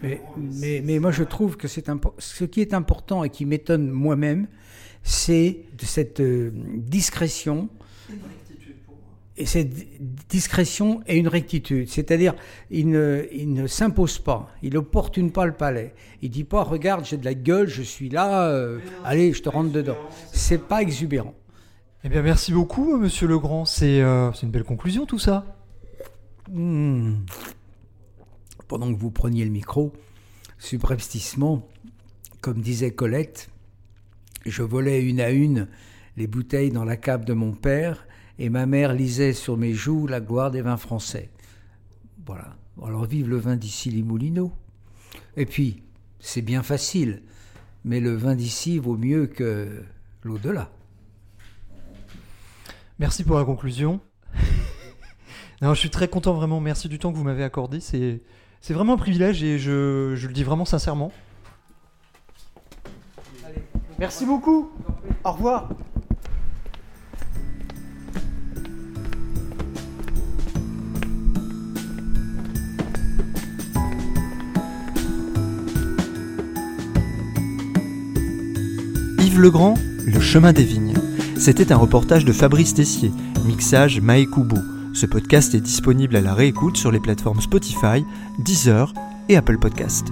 Mais, mais, mais moi, je trouve que c'est ce qui est important et qui m'étonne moi-même, c'est de cette euh, discrétion. Et cette discrétion et une rectitude. C'est-à-dire, il ne, il ne s'impose pas, il opportune pas le palais. Il dit pas, regarde, j'ai de la gueule, je suis là, euh, allez, je te rentre dedans. C'est pas exubérant.
Eh bien, merci beaucoup, monsieur Legrand. C'est euh, c'est une belle conclusion, tout ça.
Hmm. Pendant que vous preniez le micro, subrepticement, comme disait Colette, je volais une à une les bouteilles dans la cave de mon père et ma mère lisait sur mes joues la gloire des vins français. Voilà. Alors vive le vin d'ici les Moulineaux. Et puis, c'est bien facile, mais le vin d'ici vaut mieux que l'au-delà.
Merci pour la conclusion. non, je suis très content, vraiment. Merci du temps que vous m'avez accordé. C'est c'est vraiment un privilège et je, je le dis vraiment sincèrement. Merci beaucoup. Au revoir.
Yves Legrand, Le chemin des vignes. C'était un reportage de Fabrice Tessier, mixage Maekubu. Ce podcast est disponible à la réécoute sur les plateformes Spotify, Deezer et Apple Podcast.